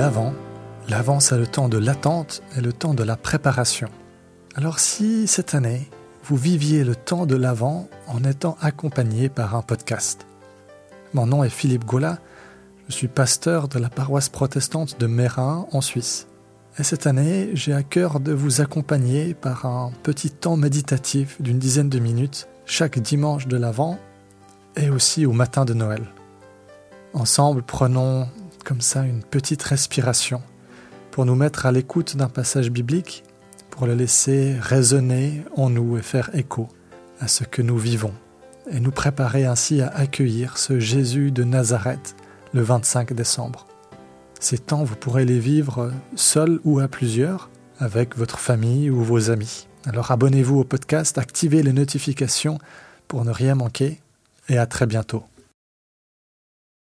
l'Avent. L'Avent, c'est le temps de l'attente et le temps de la préparation. Alors si cette année, vous viviez le temps de l'Avent en étant accompagné par un podcast. Mon nom est Philippe Gola, je suis pasteur de la paroisse protestante de Mérin en Suisse. Et cette année, j'ai à cœur de vous accompagner par un petit temps méditatif d'une dizaine de minutes chaque dimanche de l'Avent et aussi au matin de Noël. Ensemble, prenons comme ça une petite respiration pour nous mettre à l'écoute d'un passage biblique, pour le laisser résonner en nous et faire écho à ce que nous vivons, et nous préparer ainsi à accueillir ce Jésus de Nazareth le 25 décembre. Ces temps, vous pourrez les vivre seul ou à plusieurs, avec votre famille ou vos amis. Alors abonnez-vous au podcast, activez les notifications pour ne rien manquer, et à très bientôt.